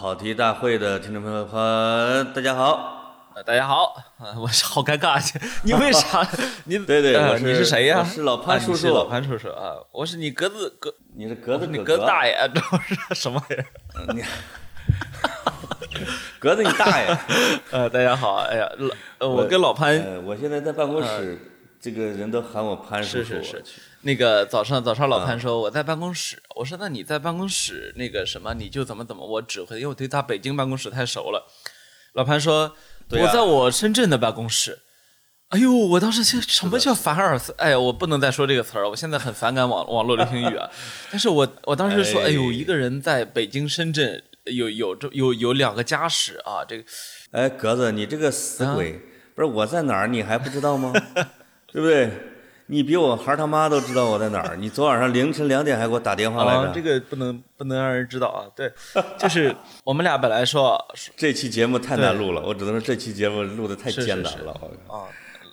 跑题大会的听众朋友们，大家好，呃大家好，呃我是好尴尬，你为啥？你对对呃我是你是谁呀？我是老潘啊叔叔老潘叔叔啊，我是你格子格，你是格子你格大爷，这是什么玩意儿？你格子你大爷！呃，大家好，哎呀，老呃我跟老潘呃，我现在在办公室，这个人都喊我潘叔叔。是是是，那个早上早上老啊潘说我在办公室，我说那你在办公室那个什么你就怎么怎么我指挥，因为我对他北京办公室太熟了。老潘说、啊我在我深圳的办公室。哎呦，我当时想什么叫凡尔赛？哎呀，我不能再说这个词儿了，我现在很反感网网络流行语啊。但是我我当时说，哎哎呦，一个人在北京、深圳有有这有有两个家室啊，这个哎，格子，你这个死啊鬼，不是我在哪儿，你还不知道吗？对不对？你比我孩儿他妈都知道我在哪儿。你昨晚上凌晨两点还给我打电话来着。啊，这个不能不能让人知道啊。对，就是我们俩本来说 这期节目太难录了，我只能说这期节目录的太艰难了。我啊，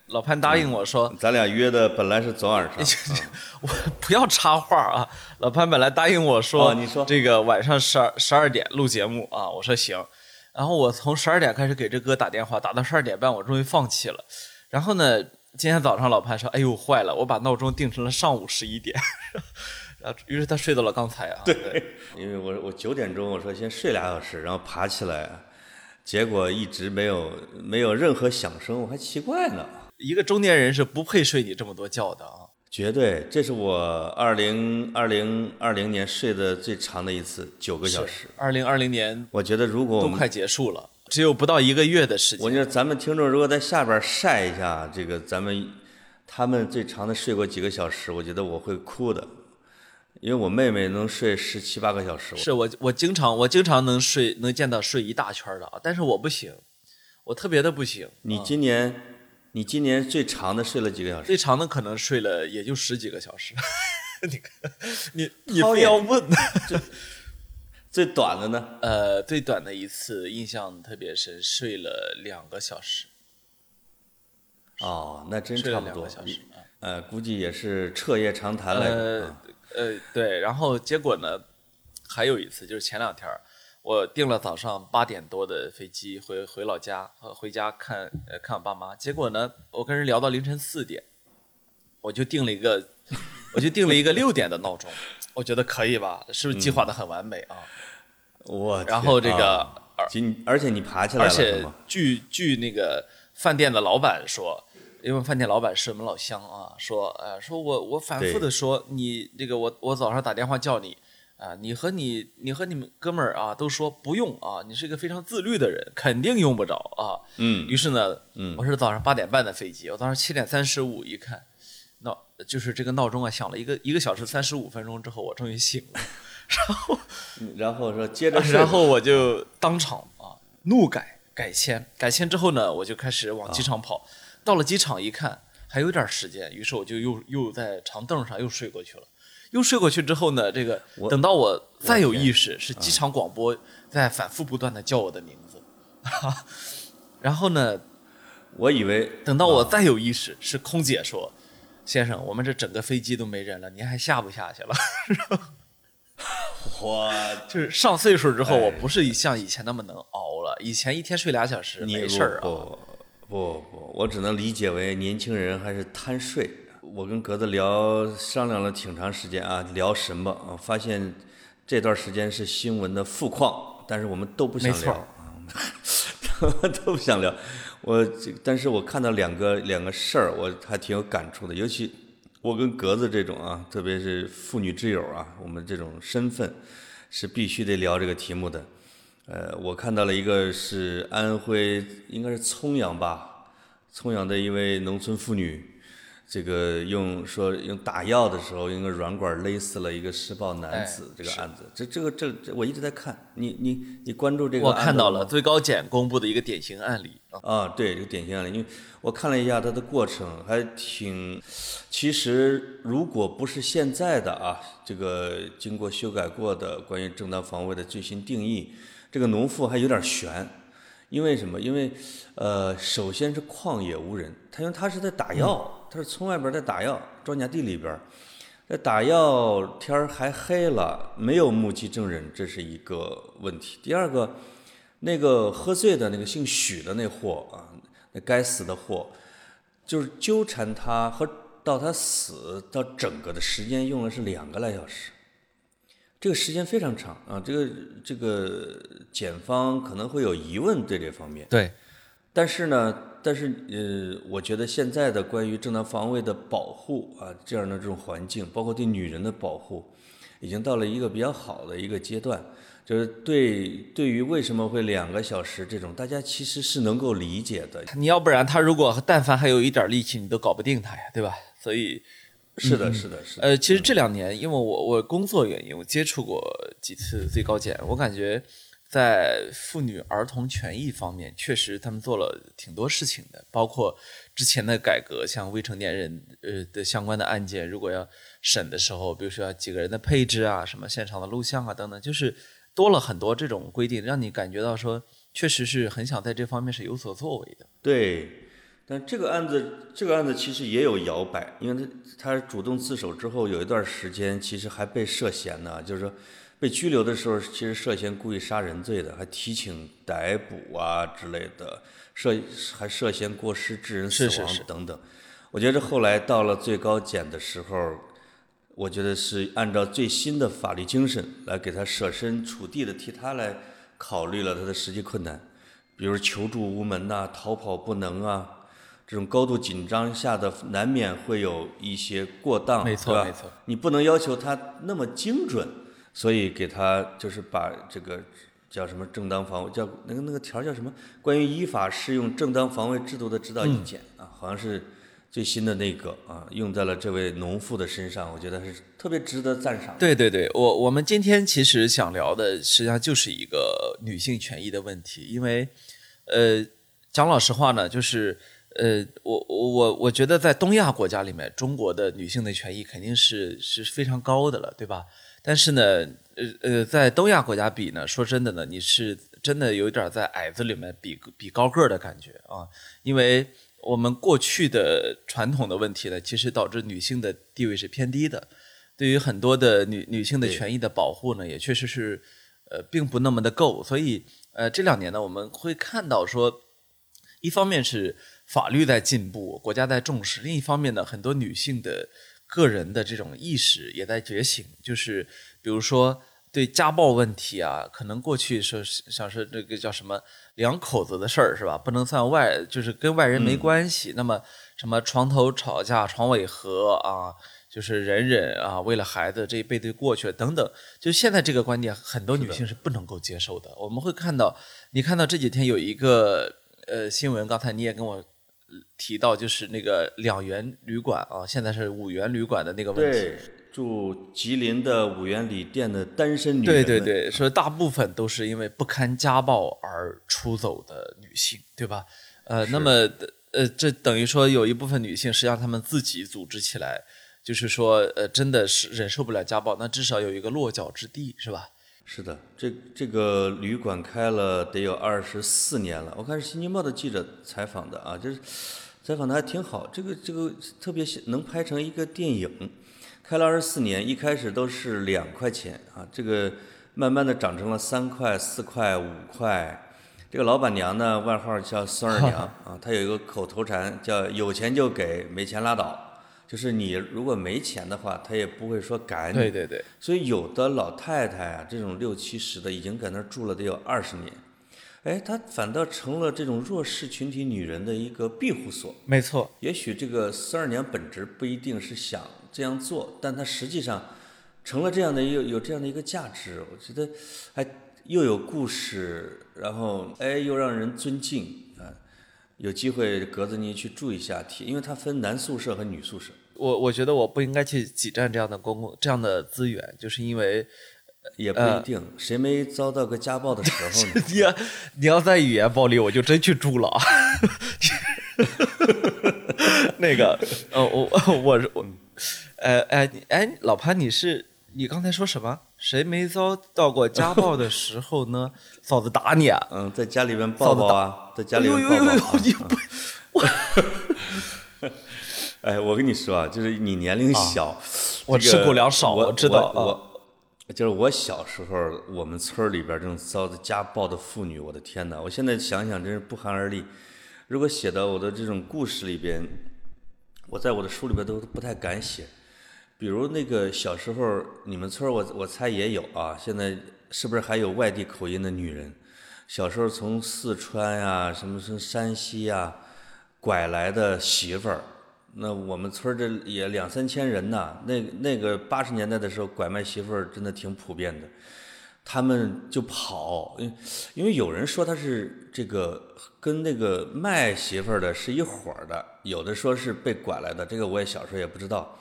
老潘答应我说，咱俩约的本来是昨晚上，我不要插话啊。老潘本来答应我说，哦你说这个晚上十二十二点录节目啊，我说行。然后我从十二点开始给这哥打电话，打到十二点半，我终于放弃了。然后呢，今天早上老潘说，哎呦坏了，我把闹钟定成了上午十一点。然后，于是他睡到了刚才啊。对，因为我我九点钟我说先睡俩小时，然后爬起来，结果一直没有没有任何响声，我还奇怪呢。一个中年人是不配睡你这么多觉的啊。绝对，这是我二零二零二零年睡的最长的一次，九个小时。二零二零年我觉得如果我们，都快结束了，只有不到一个月的时间。我觉得咱们听众如果在下边晒一下这个咱们他们最长的睡过几个小时，我觉得我会哭的，因为我妹妹能睡十七八个小时。是我我经常我经常能睡能见到睡一大圈的啊，但是我不行，我特别的不行。你今年，你今年最长的睡了几个小时？最长的可能睡了也就十几个小时。你看，你你掏非要问，最短的呢？呃，最短的一次印象特别深，睡了两个小时，哦，那真差不多呃，估计也是彻夜长谈来着。呃对，然后结果呢，还有一次就是前两天，我订了早上八点多的飞机回回老家，呃回家看呃看我爸妈。结果呢，我跟人聊到凌晨四点，我就定了一个，我就定了一个六点的闹钟，我觉得可以吧？是不是计划的很完美啊？我天然后这个啊而且你爬起来了而且？据据那个饭店的老板说，因为饭店老板是我们老乡啊，说呃说我我反复的说你这个我我早上打电话叫你啊、你和你你和你们哥们儿啊都说不用啊，你是一个非常自律的人，肯定用不着啊。嗯于是呢，我是早上八点半的飞机，我当时七点三十五一看，闹就是这个闹钟啊响了一个一个小时三十五分钟之后，我终于醒了。然后然后说接着睡，然后我就当场啊怒改改签，改签之后呢，我就开始往机场跑。到了机场一看还有点时间，于是我就又又在长凳上又睡过去了。又睡过去之后呢，这个等到我再有意识，是机场广播在反复不断的叫我的名字。然后呢，我以为等到我再有意识，是空姐说：“先生，我们这整个飞机都没人了，您还下不下去了？” 我 就是上岁数之后，哎我不是像以前那么能熬了。以前一天睡俩小时没事儿啊。不不不，我只能理解为年轻人还是贪睡。我跟格子聊商量了挺长时间啊，聊什么啊？发现这段时间是新闻的富矿，但是我们都不想聊啊，都不想聊。我，但是我看到两个两个事儿，我还挺有感触的，尤其我跟格子这种啊，特别是妇女之友啊，我们这种身份是必须得聊这个题目的。呃，我看到了一个是安徽，应该是枞阳吧，枞阳的一位农村妇女，这个用说用打药的时候用个软管勒死了一个施暴男子，哎这个案子，这这个这这我一直在看，你你你关注这个我看到了最高检公布的一个典型案例。啊，啊，对，这个典型案例，因为我看了一下它的过程，还挺，其实如果不是现在的啊，这个经过修改过的关于正当防卫的最新定义，这个农妇还有点悬，因为什么？因为呃，首先是旷野无人，他因为他是在打药，他是从外边在打药，庄稼地里边儿，这打药天儿还黑了，没有目击证人，这是一个问题。第二个，那个喝醉的那个姓许的那货啊，那该死的货，就是纠缠他和到他死到整个的时间用了是两个来小时，这个时间非常长啊。这个这个检方可能会有疑问对这方面，对，但是呢，但是呃，我觉得现在的关于正当防卫的保护啊，这样的这种环境，包括对女人的保护，已经到了一个比较好的一个阶段。就是对对于为什么会两个小时这种，大家其实是能够理解的。你要不然他如果但凡还有一点力气，你都搞不定他呀，对吧？所以，是的，是的，是的。呃，其实这两年，因为我我工作原因，我接触过几次最高检，我感觉在妇女儿童权益方面，确实他们做了挺多事情的，包括之前的改革，像未成年人呃的相关的案件，如果要审的时候，比如说几个人的配置啊，什么现场的录像啊等等，就是多了很多这种规定，让你感觉到说，确实是很想在这方面是有所作为的。对。但这个案子，这个案子其实也有摇摆，因为他他主动自首之后，有一段时间其实还被涉嫌呢，就是说被拘留的时候，其实涉嫌故意杀人罪的，还提请逮捕啊之类的，涉还涉嫌过失致人死亡等等。我觉得后来到了最高检的时候，我觉得是按照最新的法律精神来给他设身处地的替他来考虑了他的实际困难，比如求助无门呐，逃跑不能啊。这种高度紧张下的难免会有一些过当，没错没错。你不能要求他那么精准，所以给他就是把这个叫什么正当防卫，叫那个那个条叫什么？关于依法适用正当防卫制度的指导意见啊，好像是最新的那个啊，用在了这位农妇的身上，我觉得是特别值得赞赏。对对对，我我们今天其实想聊的实际上就是一个女性权益的问题，因为呃，讲老实话呢，就是。呃，我我我我觉得在东亚国家里面，中国的女性的权益肯定是是非常高的了，对吧？但是呢，呃呃，在东亚国家比呢，说真的呢，你是真的有点在矮子里面比比高个的感觉啊，因为我们过去的传统的问题呢，其实导致女性的地位是偏低的，对于很多的女女性的权益的保护呢，也确实是呃并不那么的够，所以呃这两年呢，我们会看到说，一方面是。法律在进步，国家在重视。另一方面呢，很多女性的个人的这种意识也在觉醒。就是比如说对家暴问题啊，可能过去说想说这个叫什么两口子的事儿是吧？不能算外，就是跟外人没关系。那么什么床头吵架床尾和啊，就是忍忍啊，为了孩子这一辈子过去了等等。就现在这个观点，很多女性是不能够接受的。我们会看到，你看到这几天有一个呃新闻，刚才你也跟我。提到就是那个两元旅馆啊，现在是五元旅馆的那个问题。对，住吉林的五元旅店的单身女对对对，说大部分都是因为不堪家暴而出走的女性，对吧？呃，那么呃，这等于说有一部分女性实际上她们自己组织起来，就是说呃，真的是忍受不了家暴，那至少有一个落脚之地，是吧？是的，这这个旅馆开了得有二十四年了。我看是《新京报》的记者采访的啊，就是采访的还挺好。这个这个特别能拍成一个电影。开了二十四年，一开始都是两块钱啊，这个慢慢的涨成了三块、四块、五块。这个老板娘呢，外号叫孙二娘 啊，她有一个口头禅叫“有钱就给，没钱拉倒”。就是你如果没钱的话，他也不会说赶你。对对对。所以有的老太太啊，这种六七十的，已经在那儿住了得有二十年，哎，她反倒成了这种弱势群体女人的一个庇护所。没错。也许这个四二娘本质不一定是想这样做，但她实际上成了这样的一个有这样的一个价值。我觉得还又有故事，然后哎又让人尊敬。有机会格子你去住一下体，因为它分男宿舍和女宿舍。我我觉得我不应该去挤占这样的公共这样的资源，就是因为也不一定，谁没遭到过家暴的时候呢？你要你要在语言暴力，我就真去住了。那个呃，我我我，呃哎哎，老潘，你是你刚才说什么？谁没遭到过家暴的时候呢？嫂子打你啊！嗯，在家里面抱抱啊，在家里面抱抱。你不，哎，我跟你说啊，就是你年龄小，我这个吃狗粮少我我知道啊我我就是我小时候，我们村儿里边这种遭的家暴的妇女，我的天哪！我现在想想真是不寒而栗。如果写到我的这种故事里边，我在我的书里边都不太敢写。比如那个小时候，你们村我我猜也有啊，现在是不是还有外地口音的女人？小时候从四川呀、什么什么山西呀、拐来的媳妇儿，那我们村这也两三千人呢。那那个八十年代的时候，拐卖媳妇儿真的挺普遍的。他们就跑，因因为有人说他是这个跟那个卖媳妇儿的是一伙儿的，有的说是被拐来的，这个我也小时候也不知道。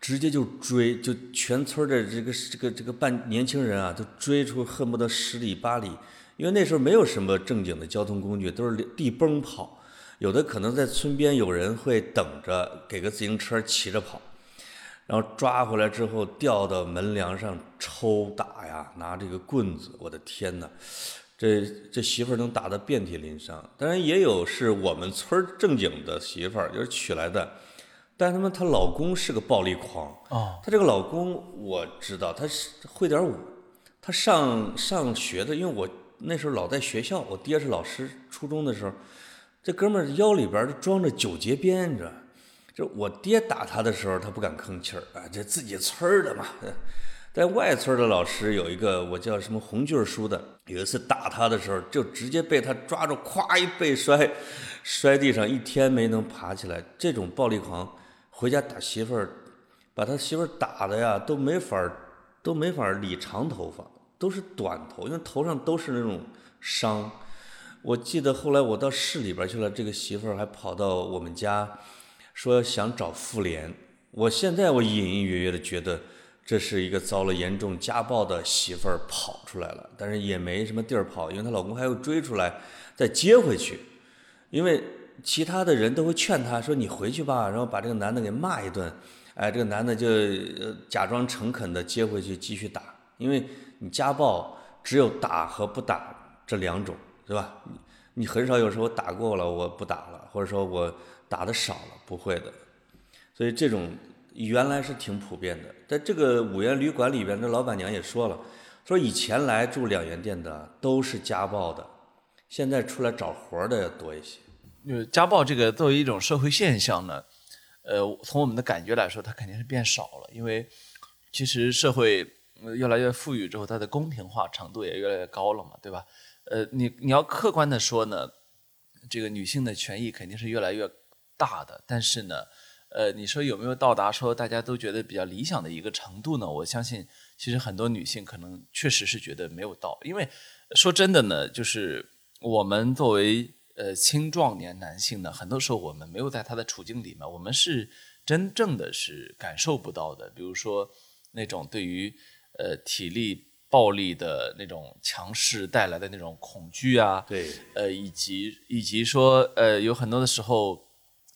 直接就追，就全村的这个这个这个半年轻人啊，都追出恨不得十里八里，因为那时候没有什么正经的交通工具，都是地崩跑，有的可能在村边有人会等着给个自行车骑着跑，然后抓回来之后吊到门梁上抽打呀，拿这个棍子，我的天哪！这这媳妇儿能打得遍体鳞伤，当然也有是我们村正经的媳妇儿，就是娶来的。但是他们她老公是个暴力狂，啊，她这个老公我知道，他是会点武，他上上学的，因为我那时候老在学校，我爹是老师，初中的时候，这哥们儿腰里边儿装着九节鞭，你知道，就我爹打他的时候，他不敢吭气儿啊，这自己村儿的嘛。在外村儿的老师有一个我叫什么红俊儿叔的，有一次打他的时候，就直接被他抓住，咵一背摔，摔地上，一天没能爬起来。这种暴力狂。回家打媳妇儿，把他媳妇儿打的呀，都没法儿，都没法儿理长头发，都是短头，因为头上都是那种伤。我记得后来我到市里边儿去了，这个媳妇儿还跑到我们家，说想找妇联。我现在我隐隐约约的觉得，这是一个遭了严重家暴的媳妇儿跑出来了，但是也没什么地儿跑，因为她老公还要追出来再接回去，因为。其他的人都会劝她说：“你回去吧。”然后把这个男的给骂一顿，哎，这个男的就假装诚恳的接回去继续打，因为你家暴只有打和不打这两种，是吧？你你很少有时候打过了我不打了，或者说我打的少了，不会的。所以这种原来是挺普遍的，在这个五元旅馆里边，这老板娘也说了，说以前来住两元店的都是家暴的，现在出来找活的要多一些。就是家暴这个作为一种社会现象呢，呃，从我们的感觉来说，它肯定是变少了，因为其实社会越来越富裕之后，它的公平化程度也越来越高了嘛，对吧？呃，你你要客观的说呢，这个女性的权益肯定是越来越大的，但是呢，呃，你说有没有到达说大家都觉得比较理想的一个程度呢？我相信，其实很多女性可能确实是觉得没有到，因为说真的呢，就是我们作为呃，青壮年男性呢，很多时候我们没有在他的处境里面，我们是真正的是感受不到的。比如说那种对于呃体力暴力的那种强势带来的那种恐惧啊，对，呃，以及以及说呃有很多的时候，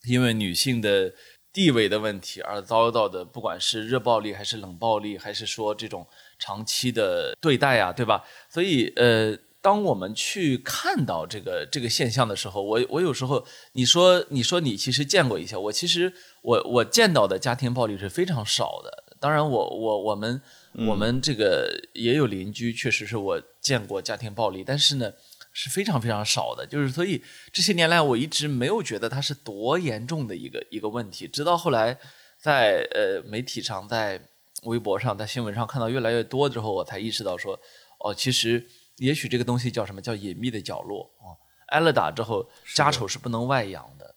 因为女性的地位的问题而遭到的，不管是热暴力还是冷暴力，还是说这种长期的对待啊，对吧？所以呃。当我们去看到这个这个现象的时候，我我有时候你说你说你其实见过一些，我其实我我见到的家庭暴力是非常少的。当然，我我我们我们这个也有邻居，确实是我见过家庭暴力，但是呢是非常非常少的。就是所以这些年来，我一直没有觉得它是多严重的一个一个问题。直到后来在呃媒体上、在微博上、在新闻上看到越来越多之后，我才意识到说，哦，其实。也许这个东西叫什么叫隐秘的角落啊？挨了打之后，家丑是不能外扬的。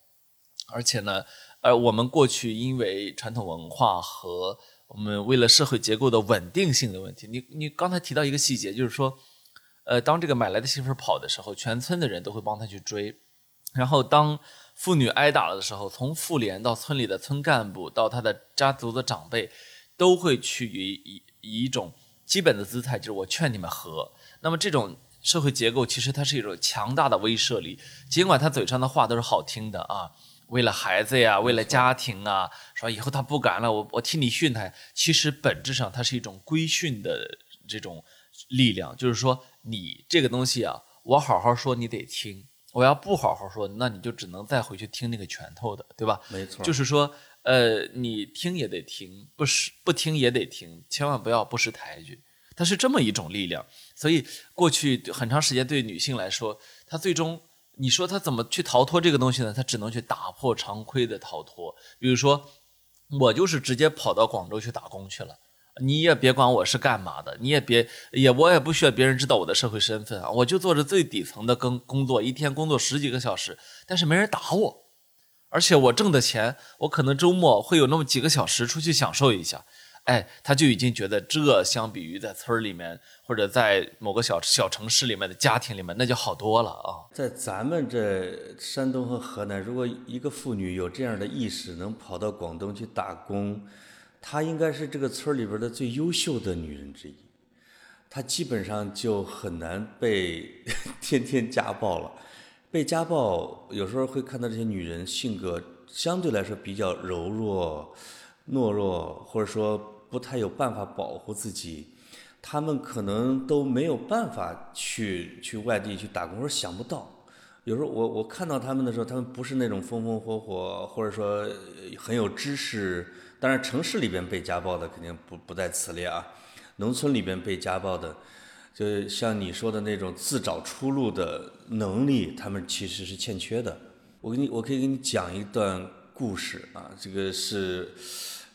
而且呢，呃，我们过去因为传统文化和我们为了社会结构的稳定性的问题，你你刚才提到一个细节，就是说，呃，当这个买来的媳妇跑的时候，全村的人都会帮他去追。然后当妇女挨打了的时候，从妇联到村里的村干部到他的家族的长辈，都会去以以以一种基本的姿态，就是我劝你们和。那么这种社会结构其实它是一种强大的威慑力，尽管他嘴上的话都是好听的啊，为了孩子呀，为了家庭啊，说以后他不敢了，我我替你训他。其实本质上它是一种规训的这种力量，就是说你这个东西啊，我好好说你得听，我要不好好说，那你就只能再回去听那个拳头的，对吧？没错。就是说，呃，你听也得听，不识不听也得听，千万不要不识抬举。它是这么一种力量，所以过去很长时间对女性来说，她最终你说她怎么去逃脱这个东西呢？她只能去打破常规的逃脱，比如说我就是直接跑到广州去打工去了。你也别管我是干嘛的，你也别也我也不需要别人知道我的社会身份啊，我就做着最底层的工工作，一天工作十几个小时，但是没人打我，而且我挣的钱，我可能周末会有那么几个小时出去享受一下，哎，他就已经觉得这相比于在村里面或者在某个小小城市里面的家庭里面，那就好多了啊。在咱们这山东和河南，如果一个妇女有这样的意识，能跑到广东去打工。她应该是这个村里边的最优秀的女人之一，她基本上就很难被 天天家暴了。被家暴有时候会看到这些女人性格相对来说比较柔弱、懦弱，或者说不太有办法保护自己，他们可能都没有办法去去外地去打工，或者想不到。有时候我我看到他们的时候，他们不是那种风风火火，或者说很有知识。当然，城市里边被家暴的肯定不不在此列啊。农村里边被家暴的，就像你说的那种自找出路的能力，他们其实是欠缺的。我给你，我可以给你讲一段故事啊。这个是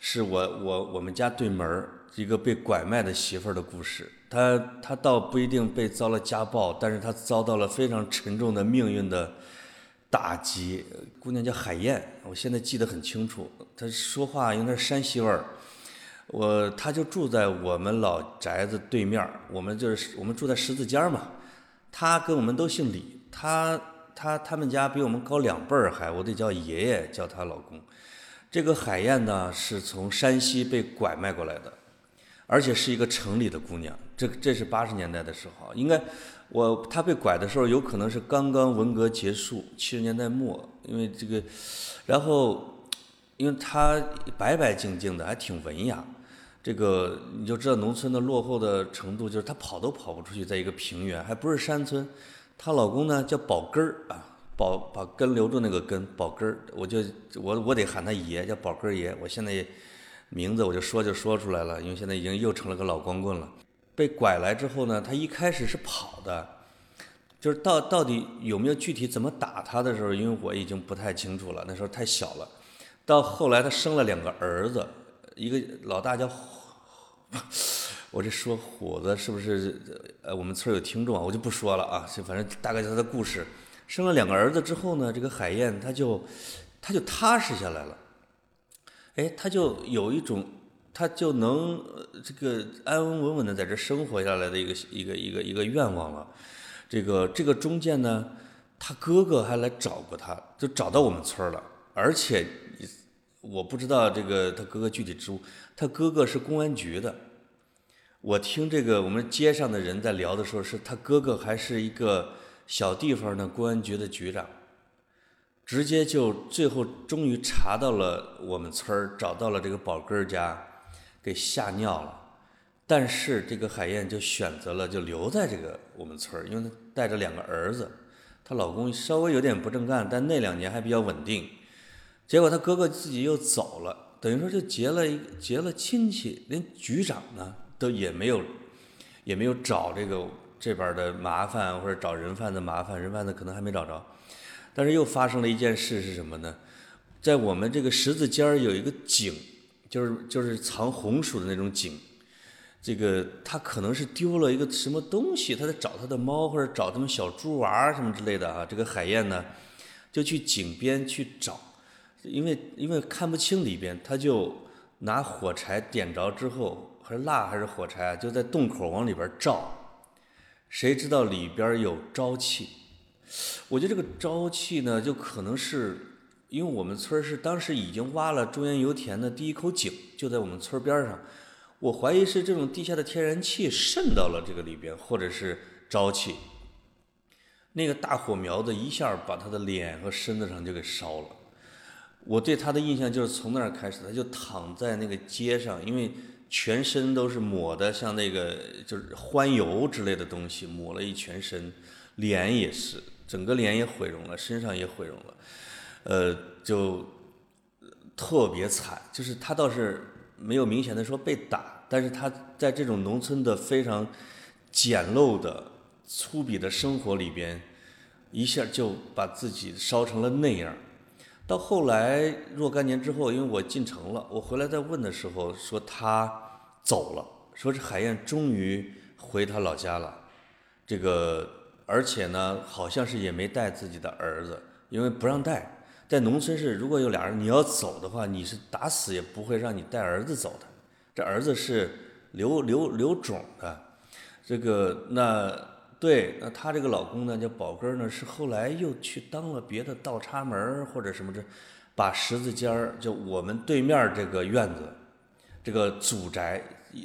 是我我我们家对门一个被拐卖的媳妇儿的故事。她她倒不一定被遭了家暴，但是她遭到了非常沉重的命运的。打击姑娘叫海燕，我现在记得很清楚。她说话有点山西味儿。我她就住在我们老宅子对面我们就是我们住在十字街嘛。她跟我们都姓李，她她他们家比我们高两辈儿还，我得叫爷爷叫她老公。这个海燕呢是从山西被拐卖过来的，而且是一个城里的姑娘。这这是八十年代的时候，应该。我她被拐的时候，有可能是刚刚文革结束，七十年代末，因为这个，然后，因为她白白净净的，还挺文雅，这个你就知道农村的落后的程度，就是她跑都跑不出去，在一个平原，还不是山村。她老公呢叫宝根儿啊，宝把根留住那个根，宝根儿，我就我我得喊他爷，叫宝根儿爷。我现在名字我就说就说出来了，因为现在已经又成了个老光棍了。被拐来之后呢，他一开始是跑的，就是到到底有没有具体怎么打他的时候，因为我已经不太清楚了，那时候太小了。到后来他生了两个儿子，一个老大叫，我这说虎子是不是？呃，我们村有听众啊，我就不说了啊，就反正大概他的故事。生了两个儿子之后呢，这个海燕他就他就踏实下来了，哎，他就有一种。他就能这个安安稳稳的在这生活下来的一个一个一个一个愿望了。这个这个中间呢，他哥哥还来找过他，就找到我们村了。而且我不知道这个他哥哥具体职务，他哥哥是公安局的。我听这个我们街上的人在聊的时候，是他哥哥还是一个小地方的公安局的局长。直接就最后终于查到了我们村儿，找到了这个宝根儿家。给吓尿了，但是这个海燕就选择了就留在这个我们村儿，因为她带着两个儿子，她老公稍微有点不正干，但那两年还比较稳定。结果她哥哥自己又走了，等于说就结了一结了亲戚，连局长呢都也没有，也没有找这个这边的麻烦或者找人贩子麻烦，人贩子可能还没找着。但是又发生了一件事是什么呢？在我们这个十字尖儿有一个井。就是就是藏红薯的那种井，这个他可能是丢了一个什么东西，他在找他的猫或者找他们小猪娃什么之类的啊。这个海燕呢，就去井边去找，因为因为看不清里边，他就拿火柴点着之后，还是蜡还是火柴啊，就在洞口往里边照，谁知道里边有沼气？我觉得这个沼气呢，就可能是。因为我们村是当时已经挖了中原油田的第一口井，就在我们村边上。我怀疑是这种地下的天然气渗到了这个里边，或者是沼气。那个大火苗子一下把他的脸和身子上就给烧了。我对他的印象就是从那儿开始，他就躺在那个街上，因为全身都是抹的像那个就是欢油之类的东西，抹了一全身，脸也是，整个脸也毁容了，身上也毁容了。呃，就特别惨，就是他倒是没有明显的说被打，但是他在这种农村的非常简陋的、粗鄙的生活里边，一下就把自己烧成了那样。到后来若干年之后，因为我进城了，我回来再问的时候，说他走了，说是海燕终于回他老家了，这个而且呢，好像是也没带自己的儿子，因为不让带。在农村是，如果有俩人你要走的话，你是打死也不会让你带儿子走的，这儿子是留留留种的，这个那。对，那她这个老公呢，叫宝根儿呢，是后来又去当了别的倒插门儿或者什么这，把十字尖儿就我们对面这个院子，这个祖宅，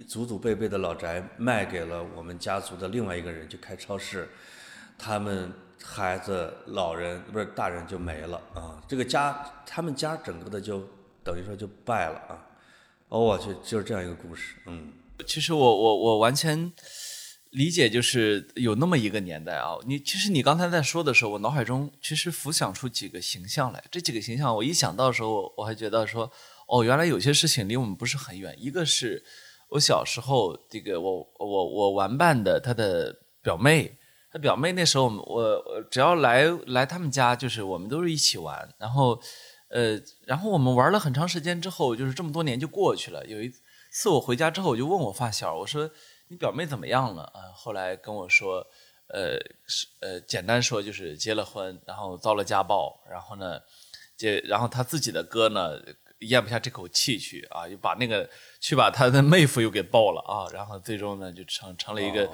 祖祖辈辈的老宅卖给了我们家族的另外一个人，就开超市，他们孩子、老人不是大人就没了啊，这个家他们家整个的就等于说就败了啊，哦，我去，就是这样一个故事，嗯，其实我我我完全。理解就是有那么一个年代啊，你其实你刚才在说的时候，我脑海中其实浮想出几个形象来。这几个形象，我一想到的时候，我还觉得说，哦，原来有些事情离我们不是很远。一个是我小时候这个我我我玩伴的他的表妹，他表妹那时候我我只要来来他们家，就是我们都是一起玩。然后呃，然后我们玩了很长时间之后，就是这么多年就过去了。有一次我回家之后，我就问我发小，我说。你表妹怎么样了啊？后来跟我说，呃，是呃，简单说就是结了婚，然后遭了家暴，然后呢，这然后他自己的哥呢咽不下这口气去啊，又把那个去把他的妹夫又给爆了啊，然后最终呢就成成了一个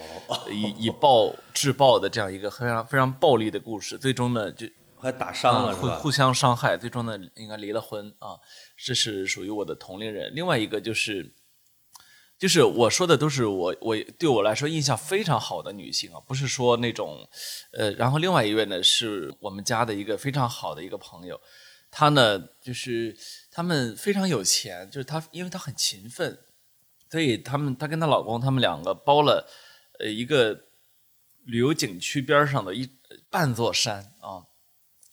以以暴制暴的这样一个非常非常暴力的故事，最终呢就还打伤了互互相伤害，最终呢应该离了婚啊，这是属于我的同龄人。另外一个就是。就是我说的都是我我对我来说印象非常好的女性啊，不是说那种，呃，然后另外一位呢是我们家的一个非常好的一个朋友，她呢就是他们非常有钱，就是她因为她很勤奋，所以他们她跟她老公他们两个包了呃一个旅游景区边上的一半座山啊，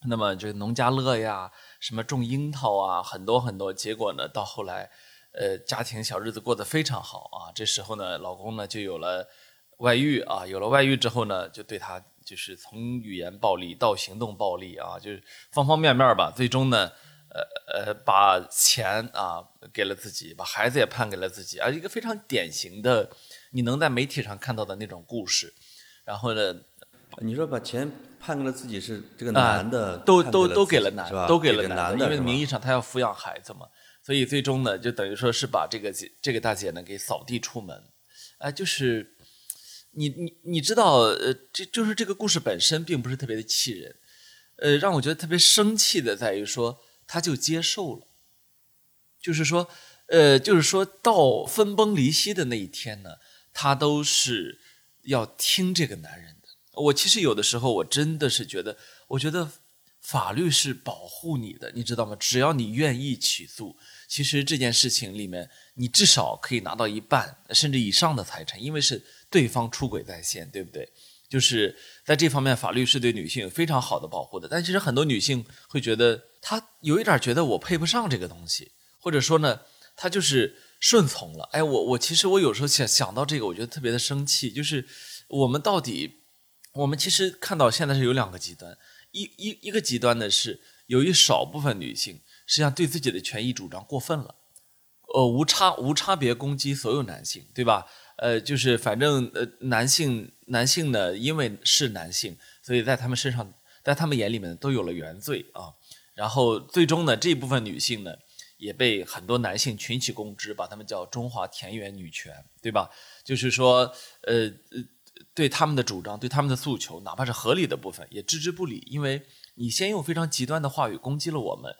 那么就是农家乐呀，什么种樱桃啊，很多很多，结果呢到后来。呃，家庭小日子过得非常好啊。这时候呢，老公呢就有了外遇啊。有了外遇之后呢，就对她就是从语言暴力到行动暴力啊，就是方方面面吧。最终呢，呃呃，把钱啊给了自己，把孩子也判给了自己啊。一个非常典型的，你能在媒体上看到的那种故事。然后呢，你说把钱判给了自己是这个男的都都都给了男，都给了男的，因为名义上他要抚养孩子嘛。所以最终呢，就等于说是把这个姐这个大姐呢给扫地出门，啊，就是你你你知道，呃，这就是这个故事本身并不是特别的气人，呃，让我觉得特别生气的在于说，他就接受了，就是说，呃，就是说到分崩离析的那一天呢，他都是要听这个男人的。我其实有的时候我真的是觉得，我觉得法律是保护你的，你知道吗？只要你愿意起诉。其实这件事情里面，你至少可以拿到一半甚至以上的财产，因为是对方出轨在先，对不对？就是在这方面，法律是对女性非常好的保护的。但其实很多女性会觉得，她有一点觉得我配不上这个东西，或者说呢，她就是顺从了。哎，我我其实我有时候想想到这个，我觉得特别的生气。就是我们到底，我们其实看到现在是有两个极端，一一一个极端的是有一少部分女性。实际上对自己的权益主张过分了，呃，无差无差别攻击所有男性，对吧？呃，就是反正呃，男性男性呢，因为是男性，所以在他们身上，在他们眼里面都有了原罪啊。然后最终呢，这部分女性呢，也被很多男性群起攻之，把他们叫中华田园女权，对吧？就是说，呃呃，对他们的主张，对他们的诉求，哪怕是合理的部分，也置之不理，因为你先用非常极端的话语攻击了我们。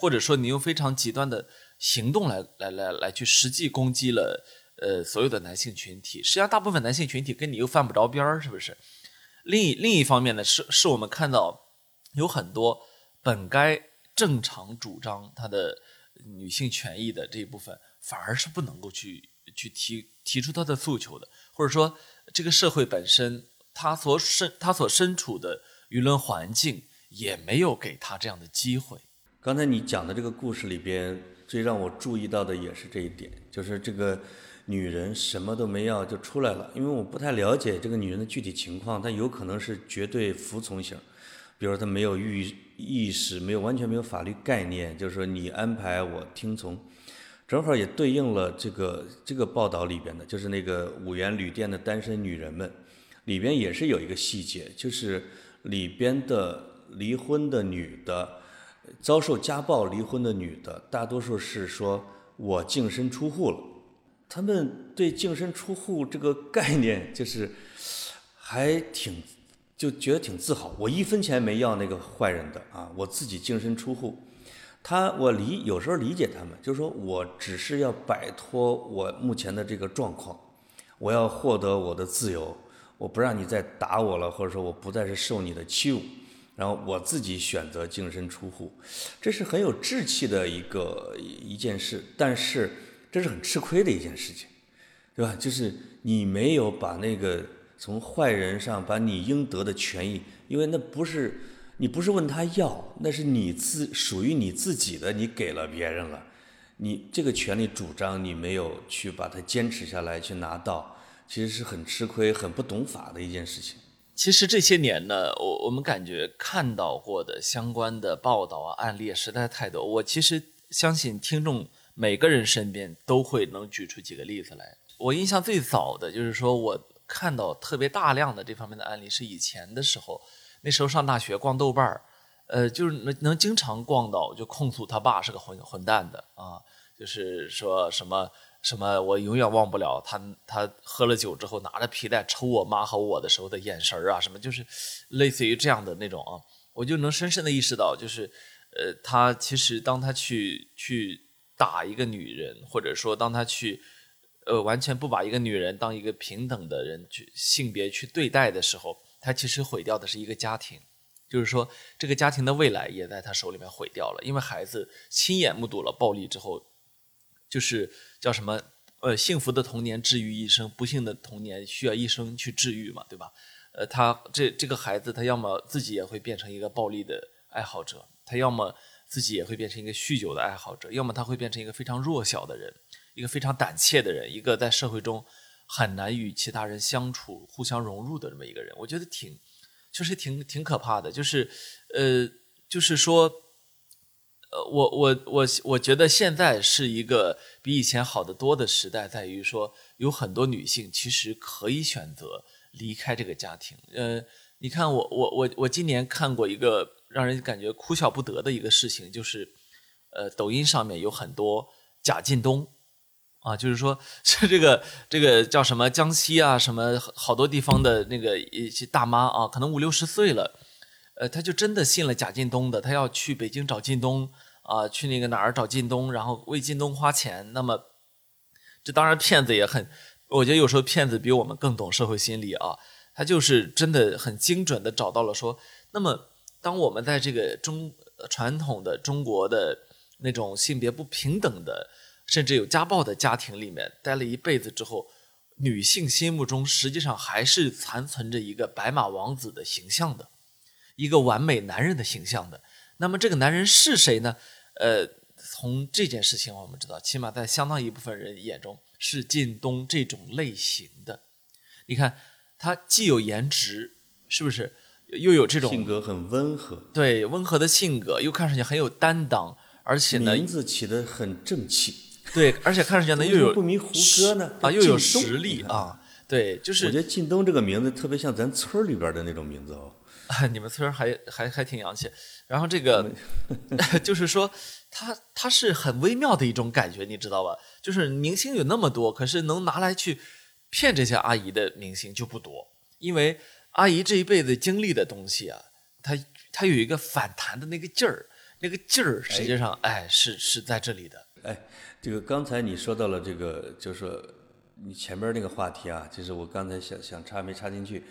或者说，你用非常极端的行动来来来来去实际攻击了呃所有的男性群体，实际上大部分男性群体跟你又犯不着边儿，是不是？另一另一方面呢，是是我们看到有很多本该正常主张他的女性权益的这一部分，反而是不能够去去提提出他的诉求的，或者说这个社会本身他所身他所身处的舆论环境也没有给他这样的机会。刚才你讲的这个故事里边，最让我注意到的也是这一点，就是这个女人什么都没要就出来了。因为我不太了解这个女人的具体情况，她有可能是绝对服从型，比如说她没有意意识，没有完全没有法律概念，就是说你安排我听从，正好也对应了这个这个报道里边的，就是那个五元旅店的单身女人们，里边也是有一个细节，就是里边的离婚的女的。遭受家暴离婚的女的，大多数是说我净身出户了。他们对净身出户这个概念，就是还挺就觉得挺自豪。我一分钱没要那个坏人的啊，我自己净身出户。他我理有时候理解他们，就是说我只是要摆脱我目前的这个状况，我要获得我的自由，我不让你再打我了，或者说我不再是受你的欺辱。然后我自己选择净身出户，这是很有志气的一个一件事，但是这是很吃亏的一件事情，对吧？就是你没有把那个从坏人上把你应得的权益，因为那不是你不是问他要，那是你自属于你自己的，你给了别人了，你这个权利主张你没有去把它坚持下来去拿到，其实是很吃亏、很不懂法的一件事情。其实这些年呢，我我们感觉看到过的相关的报道啊、案例实在太多。我其实相信听众每个人身边都会能举出几个例子来。我印象最早的就是说我看到特别大量的这方面的案例是以前的时候，那时候上大学逛豆瓣儿，呃，就是能能经常逛到就控诉他爸是个混混蛋的啊，就是说什么。什么？我永远忘不了他，他喝了酒之后拿着皮带抽我妈和我的时候的眼神啊，什么就是类似于这样的那种啊，我就能深深的意识到，就是呃，他其实当他去去打一个女人，或者说当他去呃完全不把一个女人当一个平等的人去性别去对待的时候，他其实毁掉的是一个家庭，就是说这个家庭的未来也在他手里面毁掉了，因为孩子亲眼目睹了暴力之后。就是叫什么？呃，幸福的童年治愈一生，不幸的童年需要一生去治愈嘛，对吧？呃，他这这个孩子，他要么自己也会变成一个暴力的爱好者，他要么自己也会变成一个酗酒的爱好者，要么他会变成一个非常弱小的人，一个非常胆怯的人，一个在社会中很难与其他人相处、互相融入的这么一个人。我觉得挺，确实挺挺可怕的。就是，呃，就是说。呃，我我我我觉得现在是一个比以前好得多的时代，在于说有很多女性其实可以选择离开这个家庭。呃，你看我我我我今年看过一个让人感觉哭笑不得的一个事情，就是呃，抖音上面有很多贾进东啊，就是说是这个这个叫什么江西啊，什么好多地方的那个一些大妈啊，可能五六十岁了。呃，他就真的信了贾进东的，他要去北京找靳东啊，去那个哪儿找靳东，然后为靳东花钱。那么，这当然骗子也很，我觉得有时候骗子比我们更懂社会心理啊。他就是真的很精准的找到了说，那么当我们在这个中传统的中国的那种性别不平等的，甚至有家暴的家庭里面待了一辈子之后，女性心目中实际上还是残存着一个白马王子的形象的。一个完美男人的形象的，那么这个男人是谁呢？呃，从这件事情我们知道，起码在相当一部分人眼中是靳东这种类型的。你看，他既有颜值，是不是？又有这种性格很温和，对，温和的性格，又看上去很有担当，而且呢，名字起得很正气，对，而且看上去呢 又有不迷胡歌呢啊，又有实力啊，对，就是我觉得靳东这个名字特别像咱村里边的那种名字哦。你们村还还还挺洋气，然后这个 就是说，它它是很微妙的一种感觉，你知道吧？就是明星有那么多，可是能拿来去骗这些阿姨的明星就不多，因为阿姨这一辈子经历的东西啊，她她有一个反弹的那个劲儿，那个劲儿实际上哎是是在这里的。哎，这个刚才你说到了这个，就是说你前面那个话题啊，其实我刚才想想插没插进去。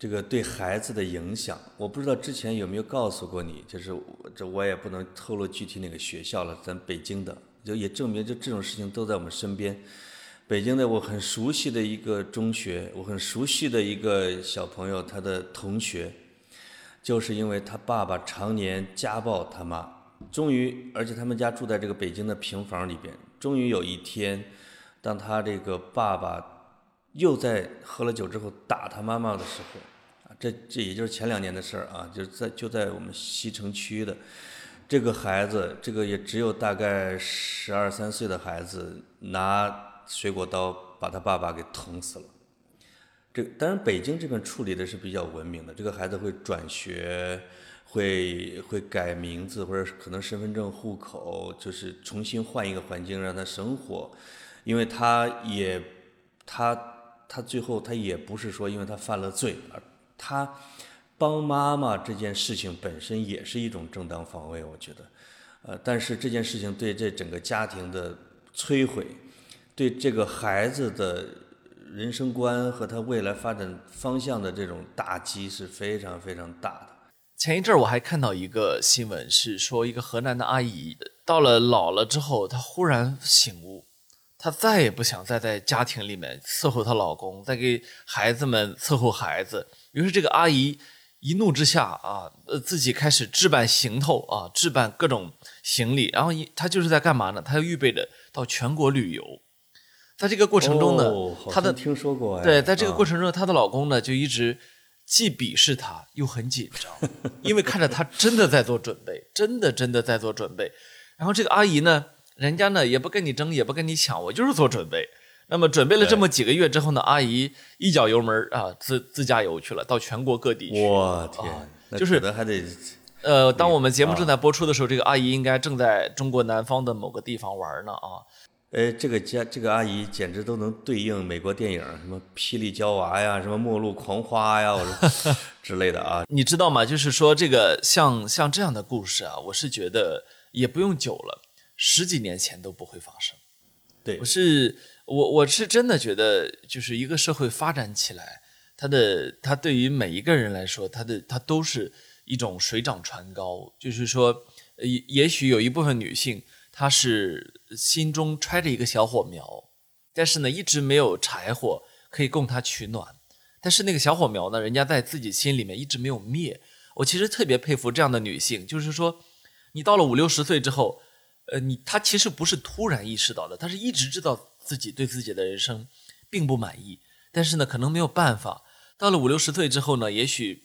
这个对孩子的影响，我不知道之前有没有告诉过你，就是这我也不能透露具体哪个学校了，咱北京的，就也证明就这种事情都在我们身边。北京的我很熟悉的一个中学，我很熟悉的一个小朋友，他的同学，就是因为他爸爸常年家暴他妈，终于，而且他们家住在这个北京的平房里边。终于有一天，当他这个爸爸又在喝了酒之后打他妈妈的时候，这这也就是前两年的事儿啊，就是在就在我们西城区的这个孩子，这个也只有大概十二三岁的孩子，拿水果刀把他爸爸给捅死了。这当然，北京这边处理的是比较文明的，这个孩子会转学。会会改名字，或者可能身份证、户口，就是重新换一个环境让他生活，因为他也他他最后他也不是说因为他犯了罪，他帮妈妈这件事情本身也是一种正当防卫，我觉得，呃，但是这件事情对这整个家庭的摧毁，对这个孩子的人生观和他未来发展方向的这种打击是非常非常大的。前一阵儿我还看到一个新闻，是说一个河南的阿姨到了老了之后，她忽然醒悟，她再也不想再在家庭里面伺候她老公，再给孩子们伺候孩子。于是这个阿姨一怒之下啊，呃，自己开始置办行头啊，置办各种行李，然后一她就是在干嘛呢？她要预备着到全国旅游。在这个过程中呢，她的听说过对，在这个过程中，她的老公呢就一直。既鄙视她，又很紧张，因为看着她真的在做准备，真的真的在做准备。然后这个阿姨呢，人家呢也不跟你争，也不跟你抢，我就是做准备。那么准备了这么几个月之后呢，阿姨一脚油门啊，自自驾游去了，到全国各地去。我天，就是还得，呃，当我们节目正在播出的时候，这个阿姨应该正在中国南方的某个地方玩呢啊。哎，这个家这个阿姨简直都能对应美国电影，什么霹雳娇娃呀，什么末路狂花呀，我 之类的啊。你知道吗？就是说这个像像这样的故事啊，我是觉得也不用久了，十几年前都不会发生。对，我是我我是真的觉得，就是一个社会发展起来，它的它对于每一个人来说，它的它都是一种水涨船高。就是说，也也许有一部分女性。她是心中揣着一个小火苗，但是呢，一直没有柴火可以供她取暖。但是那个小火苗呢，人家在自己心里面一直没有灭。我其实特别佩服这样的女性，就是说，你到了五六十岁之后，呃，你她其实不是突然意识到的，她是一直知道自己对自己的人生并不满意，但是呢，可能没有办法。到了五六十岁之后呢，也许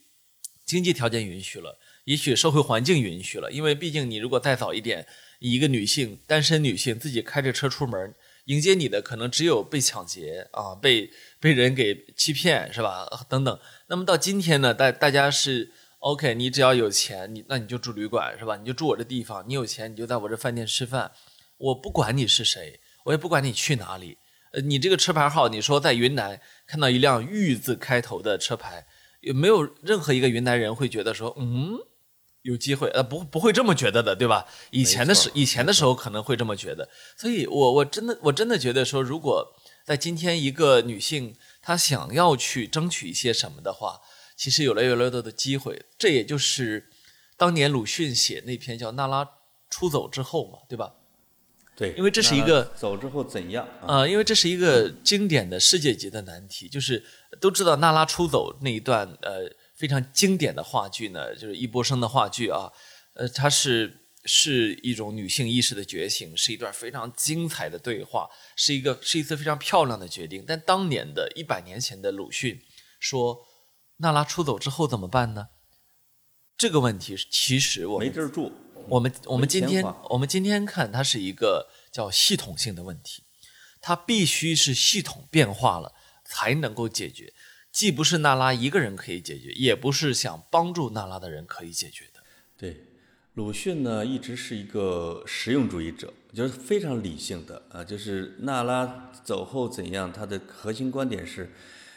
经济条件允许了，也许社会环境允许了，因为毕竟你如果再早一点。一个女性，单身女性，自己开着车出门，迎接你的可能只有被抢劫啊，被被人给欺骗，是吧？等等。那么到今天呢，大大家是 OK，你只要有钱，你那你就住旅馆，是吧？你就住我这地方，你有钱你就在我这饭店吃饭，我不管你是谁，我也不管你去哪里。呃，你这个车牌号，你说在云南看到一辆“玉”字开头的车牌，有没有任何一个云南人会觉得说，嗯？有机会，呃，不不会这么觉得的，对吧？以前的时，以前的时候可能会这么觉得，所以我我真的我真的觉得说，如果在今天一个女性她想要去争取一些什么的话，其实有了越来越多的机会。这也就是当年鲁迅写那篇叫《娜拉出走之后》嘛，对吧？对，因为这是一个走之后怎样啊？因为这是一个经典的世界级的难题，就是都知道娜拉出走那一段，呃。非常经典的话剧呢，就是易波生的话剧啊，呃，它是是一种女性意识的觉醒，是一段非常精彩的对话，是一个是一次非常漂亮的决定。但当年的一百年前的鲁迅说，娜拉出走之后怎么办呢？这个问题其实我没地儿住。我们我们今天我们今天看它是一个叫系统性的问题，它必须是系统变化了才能够解决。既不是娜拉一个人可以解决，也不是想帮助娜拉的人可以解决的。对，鲁迅呢一直是一个实用主义者，就是非常理性的啊。就是娜拉走后怎样，他的核心观点是：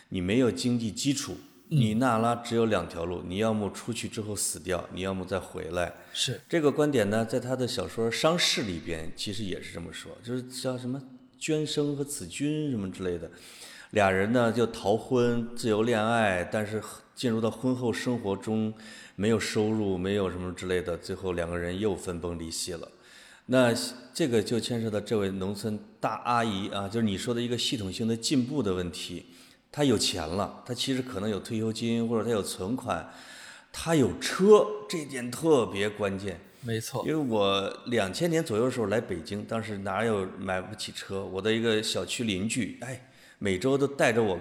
你没有经济基础，你娜拉只有两条路，你要么出去之后死掉，你要么再回来。是这个观点呢，在他的小说《伤逝》里边，其实也是这么说，就是叫什么娟生和子君什么之类的。俩人呢就逃婚、自由恋爱，但是进入到婚后生活中，没有收入，没有什么之类的，最后两个人又分崩离析了。那这个就牵涉到这位农村大阿姨啊，就是你说的一个系统性的进步的问题。她有钱了，他其实可能有退休金或者他有存款，他有车，这一点特别关键。没错因为我两千年左右的时候来北京，当时哪有买不起车？我的一个小区邻居，哎，每周都带着我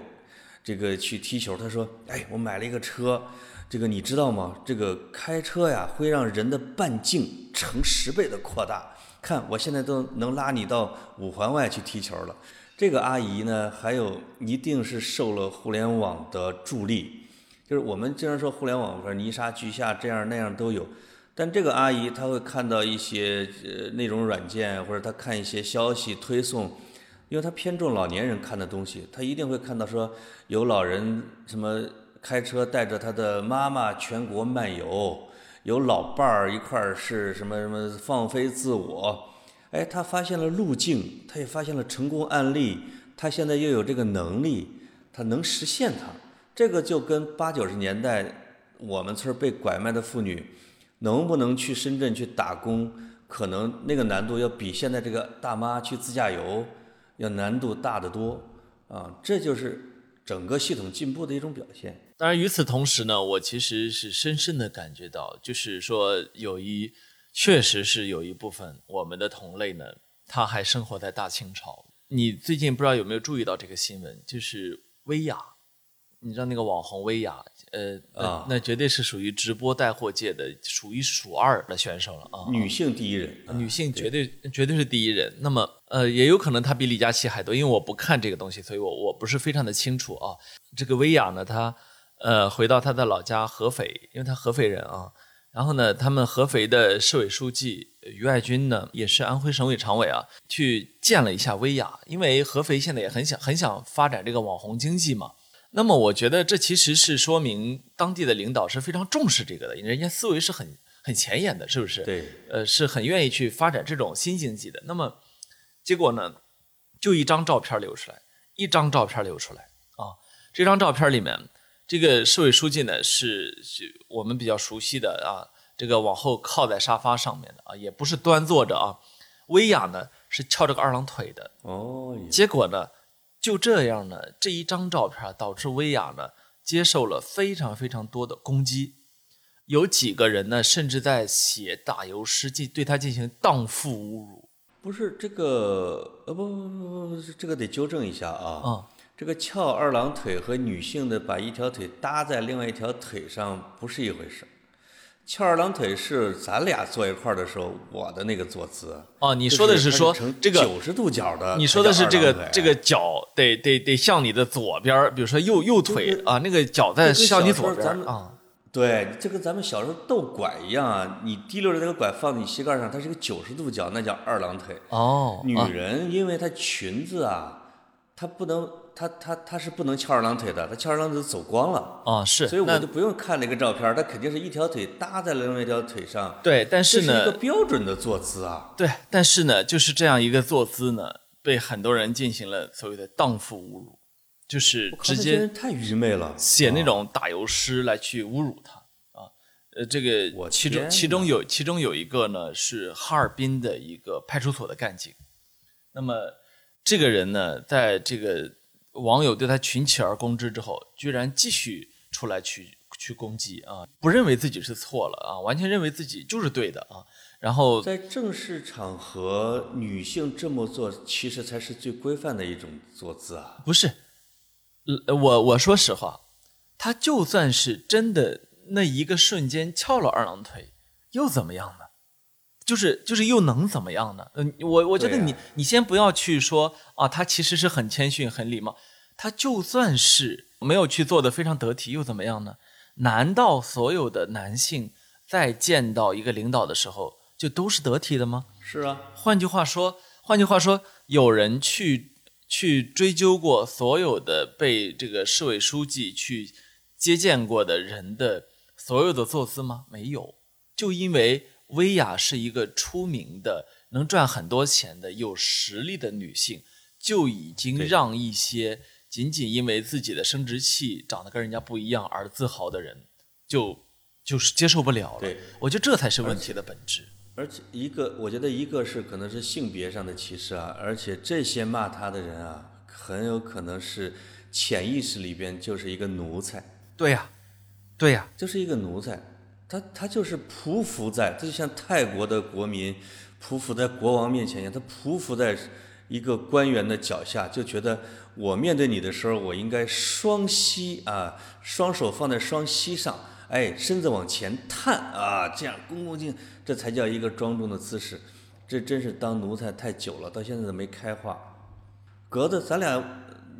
这个去踢球。他说：“哎，我买了一个车，这个你知道吗？这个开车呀会让人的半径成十倍的扩大。看我现在都能拉你到五环外去踢球了。”这个阿姨呢，还有一定是受了互联网的助力，就是我们经常说互联网，说泥沙俱下，这样那样都有。但这个阿姨她会看到一些呃内容软件，或者她看一些消息推送，因为她偏重老年人看的东西，她一定会看到说有老人什么开车带着他的妈妈全国漫游，有老伴儿一块儿是什么什么放飞自我，哎，他发现了路径，他也发现了成功案例，他现在又有这个能力，他能实现它，这个就跟八九十年代我们村被拐卖的妇女。能不能去深圳去打工？可能那个难度要比现在这个大妈去自驾游要难度大得多啊！这就是整个系统进步的一种表现。当然，与此同时呢，我其实是深深的感觉到，就是说有一确实是有一部分我们的同类呢，他还生活在大清朝。你最近不知道有没有注意到这个新闻？就是薇娅，你知道那个网红薇娅，呃，啊那那绝对是属于直播带货界的数一数二的选手了啊。女性第一人，啊女性绝对绝对是第一人。那么，呃，也有可能她比李佳琦还多，因为我不看这个东西，所以我我不是非常的清楚啊。这个薇娅呢，她呃回到她的老家合肥，因为她合肥人啊。然后呢，他们合肥的市委书记于爱军呢，也是安徽省委常委啊，去见了一下薇娅，因为合肥现在也很想很想发展这个网红经济嘛。那么我觉得这其实是说明当地的领导是非常重视这个的，人家思维是很很前沿的，是不是？对，呃，是很愿意去发展这种新经济的。那么，结果呢，就一张照片流出来，一张照片流出来啊。这张照片里面，这个市委书记呢是是我们比较熟悉的啊，这个往后靠在沙发上面的啊，也不是端坐着啊。威亚呢是翘着个二郎腿的。哦，结果呢，就这样呢，这一张照片导致威亚呢接受了非常非常多的攻击。有几个人呢，甚至在写打油诗，进对他进行荡妇侮辱。不是这个，呃，不不不不不，这个得纠正一下啊。啊、这个翘二郎腿和女性的把一条腿搭在另外一条腿上不是一回事。翘二郎腿是咱俩坐一块儿的时候我的那个坐姿。哦，你说的是说这个，九十度角的，你说的是这个这个脚得得得向你的左边，比如说右右腿啊，那个脚在向你左边啊。对，这跟咱们小时候斗拐一样啊，你提溜着那个拐放你膝盖上，它是个九十度角，那叫二郎腿。哦，女啊人因为她裙子啊，她不能，她她她是不能翘二郎腿的，他翘二郎腿走光了。啊是，所以我那就不用看那个照片儿，她肯定是一条腿搭在另外一条腿上，对，但这是是呢，一个标准的坐姿啊。对，但是呢，就是这样一个坐姿呢，被很多人进行了所谓的荡妇侮辱，就是直接太愚昧了，写那啊种打油诗来去侮辱他啊。呃，这个我其中其中有其中有一个呢是哈尔滨的一个派出所的干警，那么这个人呢，在这个网友对他群起而攻之之后，居然继续出来去去攻击啊，不认为自己是错了啊，完全认为自己就是对的啊，然后在正式场合，女性这么做其实才是最规范的一种坐姿啊。不是，呃，我我说实话，他就算是真的那一个瞬间翘了二郎腿，又怎么样呢？就是就是又能怎么样呢？嗯、我我觉得你、你先不要去说啊，他其实是很谦逊、很礼貌。他就算是没有去做的非常得体，又怎么样呢？难道所有的男性在见到一个领导的时候就都是得体的吗？是啊，换句话说，换句话说，有人去去追究过所有的被这个市委书记去接见过的人的所有的坐姿吗？没有，就因为薇娅是一个出名的、能赚很多钱的、有实力的女性，就已经让一些仅仅因为自己的生殖器长得跟人家不一样而自豪的人，就就是接受不了了对。我觉得这才是问题的本质。而且一个，我觉得一个是可能是性别上的歧视啊，而且这些骂他的人啊，很有可能是潜意识里边就是一个奴才，对呀、对呀、就是一个奴才。他他就是匍匐在，这就像泰国的国民匍匐在国王面前一样，他匍匐在一个官员的脚下，就觉得我面对你的时候，我应该双膝啊，双手放在双膝上，哎，身子往前探啊，这样恭恭敬，这才叫一个庄重的姿势。这真是当奴才太久了，到现在都没开化。格子，咱俩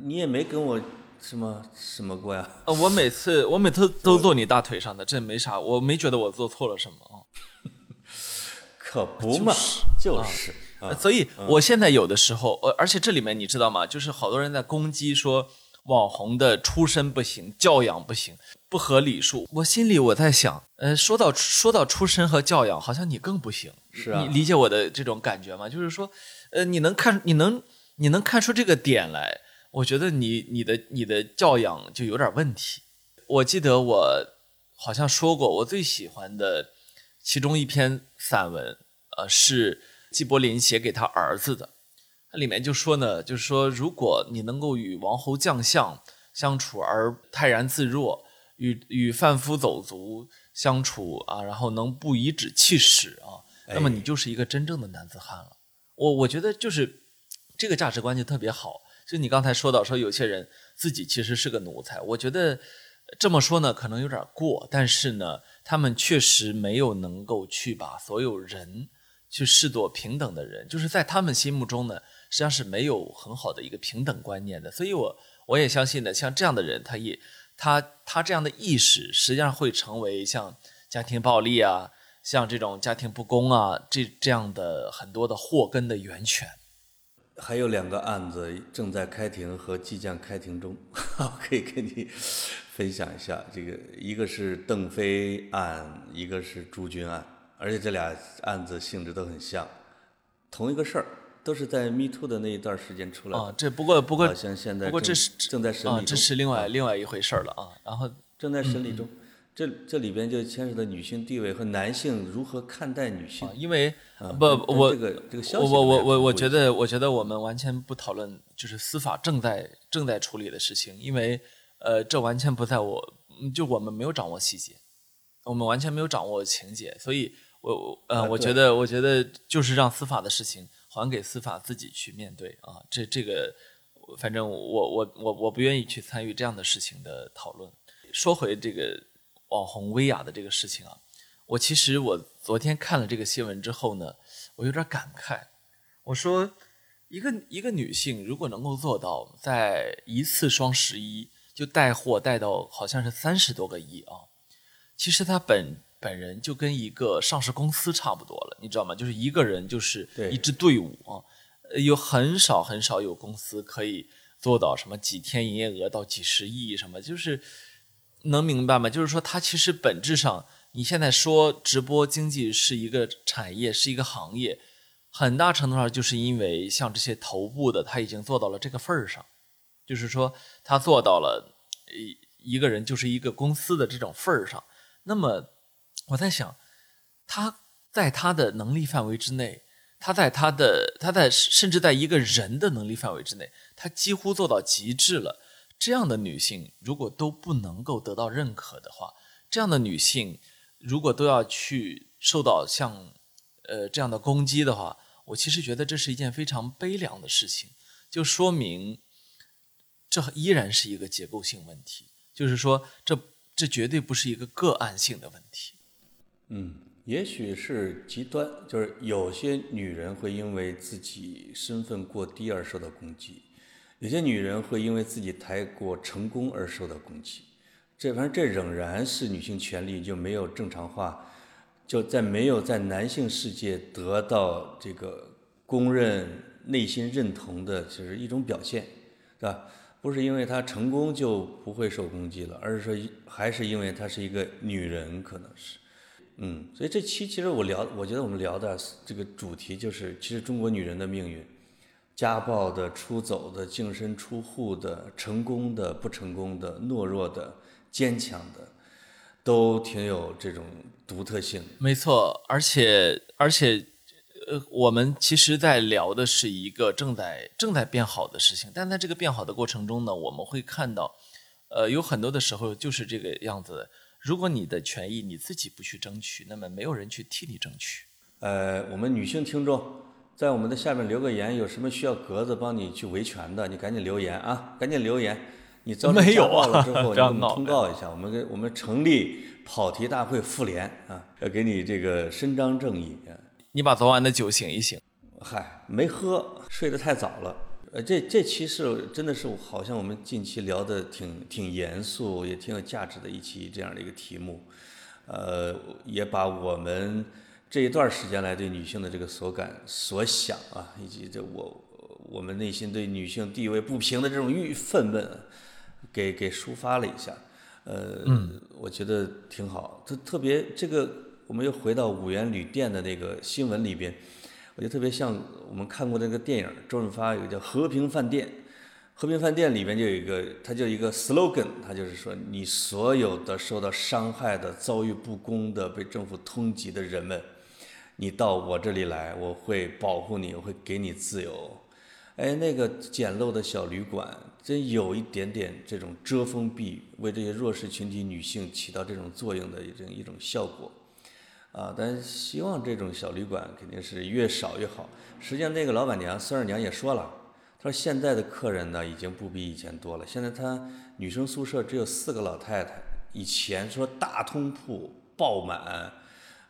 你也没跟我什么什么过呀？呃，我每次我每次都坐你大腿上的，这没啥，我没觉得我做错了什么啊。可不嘛，就是啊，所以我现在有的时候，呃，而且这里面你知道吗？就是好多人在攻击说网红的出身不行，教养不行，不合礼数。我心里我在想，呃，说到说到出身和教养，好像你更不行。是啊你理解我的这种感觉吗？就是说，呃，你能看，你能你能看出这个点来，我觉得你你的你的教养就有点问题。我记得我好像说过，我最喜欢的其中一篇散文，呃，是纪伯林写给他儿子的。它里面就说呢，就是说，如果你能够与王侯将相相处而泰然自若，与与贩夫走卒相处啊，然后能不颐指气使啊，那么你就是一个真正的男子汉了。我我觉得就是这个价值观就特别好。就你刚才说到说有些人自己其实是个奴才，我觉得这么说呢可能有点过，但是呢，他们确实没有能够去把所有人去视作平等的人，就是在他们心目中呢，实际上是没有很好的一个平等观念的。所以我我也相信呢，像这样的人，他也他他这样的意识，实际上会成为像家庭暴力啊。像这种家庭不公啊，这这样的很多的祸根的源泉，还有两个案子正在开庭和即将开庭中，可以跟你分享一下。这个一个是邓飞案，一个是朱军案，而且这俩案子性质都很像，同一个事儿，都是在 Me Too 的那一段时间出来的。啊，这不过不过好像现在正不过这是正在审理啊，中，这是另外另外一回事儿了啊。然后正在审理中。这这里边就牵扯到女性地位和男性如何看待女性啊，。因为啊不我这个这个消我我我我我觉得我觉得我们完全不讨论就是司法正在正在处理的事情，因为呃这完全不在我嗯就我们没有掌握细节，我们完全没有掌握情节，所以我我呃、我觉得我觉得就是让司法的事情还给司法自己去面对啊，这这个反正我我我我不愿意去参与这样的事情的讨论。说回这个网红薇娅的这个事情啊，我其实我昨天看了这个新闻之后呢，我有点感慨。我说，一个一个女性如果能够做到在一次双十一就带货带到好像是三十多个亿啊，其实她本本人就跟一个上市公司差不多了，你知道吗？就是一个人就是对一支队伍啊，呃有很少很少有公司可以做到什么几天营业额到几十亿什么，就是能明白吗？就是说，它其实本质上，你现在说直播经济是一个产业，是一个行业，很大程度上就是因为像这些头部的，他已经做到了这个份儿上，就是说他做到了一一个人就是一个公司的这种份儿上。那么我在想，他在他的能力范围之内，他在他的他在甚至在一个人的能力范围之内，他几乎做到极致了。这样的女性如果都不能够得到认可的话，这样的女性如果都要去受到像呃这样的攻击的话，我其实觉得这是一件非常悲凉的事情，就说明这依然是一个结构性问题，就是说这这绝对不是一个个案性的问题。嗯，也许是极端，就是有些女人会因为自己身份过低而受到攻击，有些女人会因为自己太过成功而受到攻击。这反正这仍然是女性权利就没有正常化，就在没有在男性世界得到这个公认、内心认同的，就是一种表现，是吧？不是因为她成功就不会受攻击了，而是说还是因为她是一个女人，可能是。嗯，所以这期其实我聊，我觉得我们聊的这个主题就是，其实中国女人的命运，家暴的、出走的、净身出户的、成功的、不成功的、懦弱的、坚强的，都挺有这种独特性。没错，而且而且，呃，我们其实在聊的是一个正在正在变好的事情，但在这个变好的过程中呢，我们会看到，呃，有很多的时候就是这个样子。如果你的权益你自己不去争取，那么没有人去替你争取。呃，我们女性听众在我们的下面留个言，有什么需要格子帮你去维权的，你赶紧留言啊，赶紧留言。你遭没有家暴了之后，你给我们通告一下，我们给我们成立跑题大会妇联啊，要给你这个伸张正义啊。你把昨晚的酒醒一醒。嗨，没喝，睡得太早了。呃，这这期是真的是好像我们近期聊的挺挺严肃，也挺有价值的一期这样的一个题目，呃，也把我们这一段时间来对女性的这个所感所想啊，以及这我我们内心对女性地位不平的这种郁愤懑，给给抒发了一下。呃，我觉得挺好。特特别这个，我们又回到五元旅店的那个新闻里边。我觉得特别像我们看过那个电影，周润发有个叫《和平饭店》，《和平饭店》里边就有一个，它就一个 slogan，它就是说，你所有的受到伤害的、遭遇不公的、被政府通缉的人们，你到我这里来，我会保护你，我会给你自由。哎，那个简陋的小旅馆，真有一点点这种遮风避雨，为这些弱势群体女性起到这种作用的一种一种效果。啊，但希望这种小旅馆肯定是越少越好。实际上，那个老板娘孙二娘也说了，她说现在的客人呢已经不比以前多了。现在她女生宿舍只有四个老太太，以前说大通铺爆满，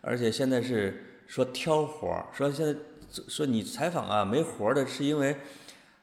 而且现在是说挑活儿，说现在说你采访啊没活儿的是因为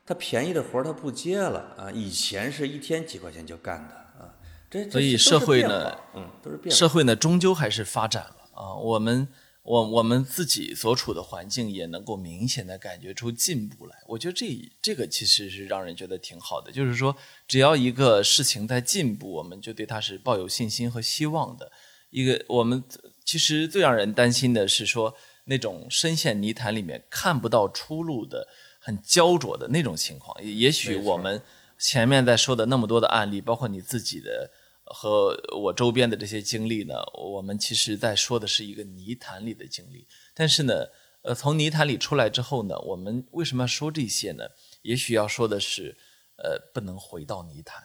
他便宜的活儿他不接了啊，以前是一天几块钱就干的啊，这这所以社会呢嗯，都是变化。社会呢，终究还是发展了啊。我们我我们自己所处的环境也能够明显的感觉出进步来。我觉得这这个其实是让人觉得挺好的，就是说，只要一个事情在进步，我们就对它是抱有信心和希望的。一个我们其实最让人担心的是说，那种深陷泥潭里面看不到出路的、很焦灼的那种情况。也也许我们前面在说的那么多的案例，包括你自己的和我周边的这些经历呢，我们其实在说的是一个泥潭里的经历。但是呢，呃，从泥潭里出来之后呢，我们为什么要说这些呢？也许要说的是，呃，不能回到泥潭。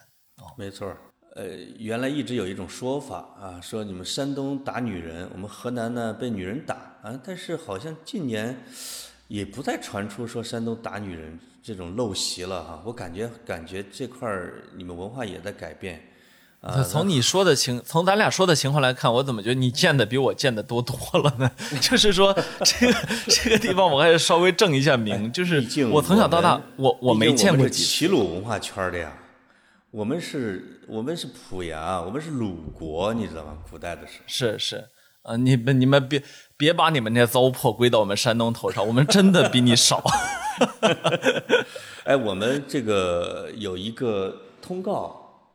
没错儿，呃，原来一直有一种说法啊，说你们山东打女人，我们河南呢被女人打啊，但是好像近年也不再传出说山东打女人这种陋习了哈。我感觉感觉这块儿你们文化也在改变啊。从你说的情，从咱俩说的情况来看，我怎么觉得你见的比我见的多多了呢？就是说，这个这个地方我还是稍微正一下名，就是我从小到大们，我我没见过齐鲁文化圈的呀。我们是，我们是濮阳，我们是鲁国，你知道吗？古代的时候。是是，呃，你们你们别别把你们那糟粕归到我们山东头上，我们真的比你少。哎，我们这个有一个通告，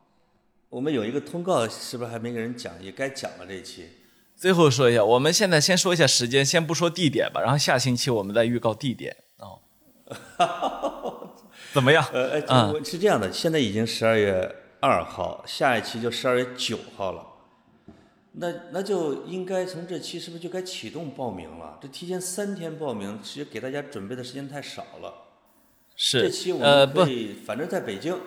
我们有一个通告，是不是还没给人讲？也该讲了这一期。最后说一下，我们现在先说一下时间，先不说地点吧，然后下星期我们再预告地点哦。怎么样？呃，我是这样的，现在已经十二月二号，下一期就十二月九号了。那那就应该从这期是不是就该启动报名了？这提前三天报名，其实给大家准备的时间太少了。是这是期我们可以，反正在北京，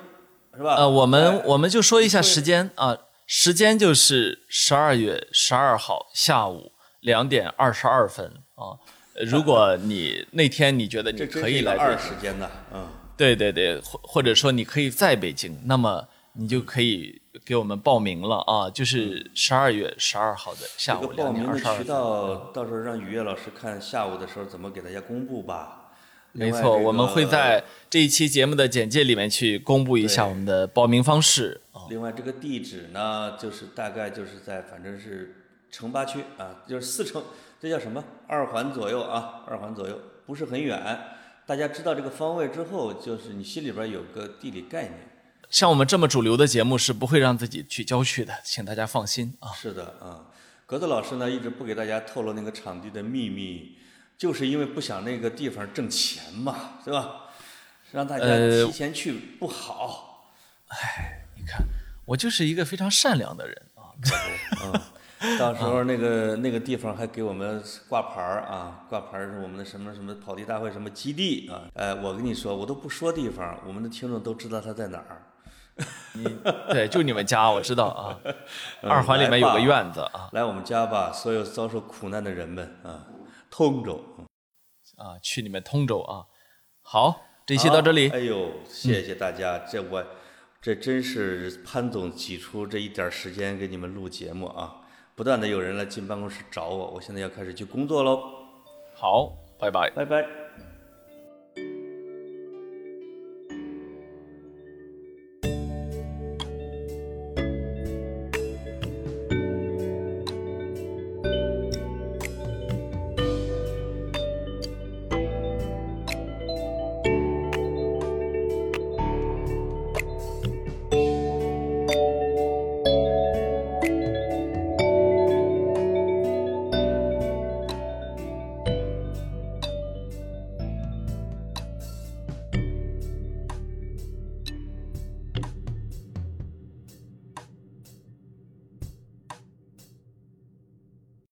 是吧？呃，我们哎我们就说一下时间啊，时间就是十二月十二号下午两点二十二分啊。呃如果你那天你觉得你可以来二时间的，嗯。对对对，或或者说你可以在北京，那么你就可以给我们报名了啊，就是十二月十二号的下午两点二十二分。渠道，到时候让雨夜老师看下午的时候怎么给大家公布吧。没错，我们会在这一期节目的简介里面去公布一下我们的报名方式啊。另外这个地址呢，就是大概就是在反正是城八区啊，就是四城，这叫什么二环左右啊，二环左右，不是很远。大家知道这个方位之后，就是你心里边有个地理概念。像我们这么主流的节目是不会让自己去郊区的，请大家放心啊。是的啊，格子老师呢一直不给大家透露那个场地的秘密，就是因为不想那个地方挣钱嘛，对吧？让大家呃提前去不好。哎你看，我就是一个非常善良的人啊。嗯，到时候那个那个地方还给我们挂牌儿啊，挂牌儿是我们的什么什么跑题大会什么基地啊。哎，我跟你说，我都不说地方，我们的听众都知道它在哪儿。你对，就你们家，我知道啊。嗯二环里面有个院子啊来我们家吧，所有遭受苦难的人们啊，通州。啊，去你们通州啊。好，这一期到这里好。哎呦，谢谢大家，这我这真是潘总挤出这一点时间给你们录节目啊！不断的有人来进办公室找我，我现在要开始去工作喽，好，拜拜。拜拜。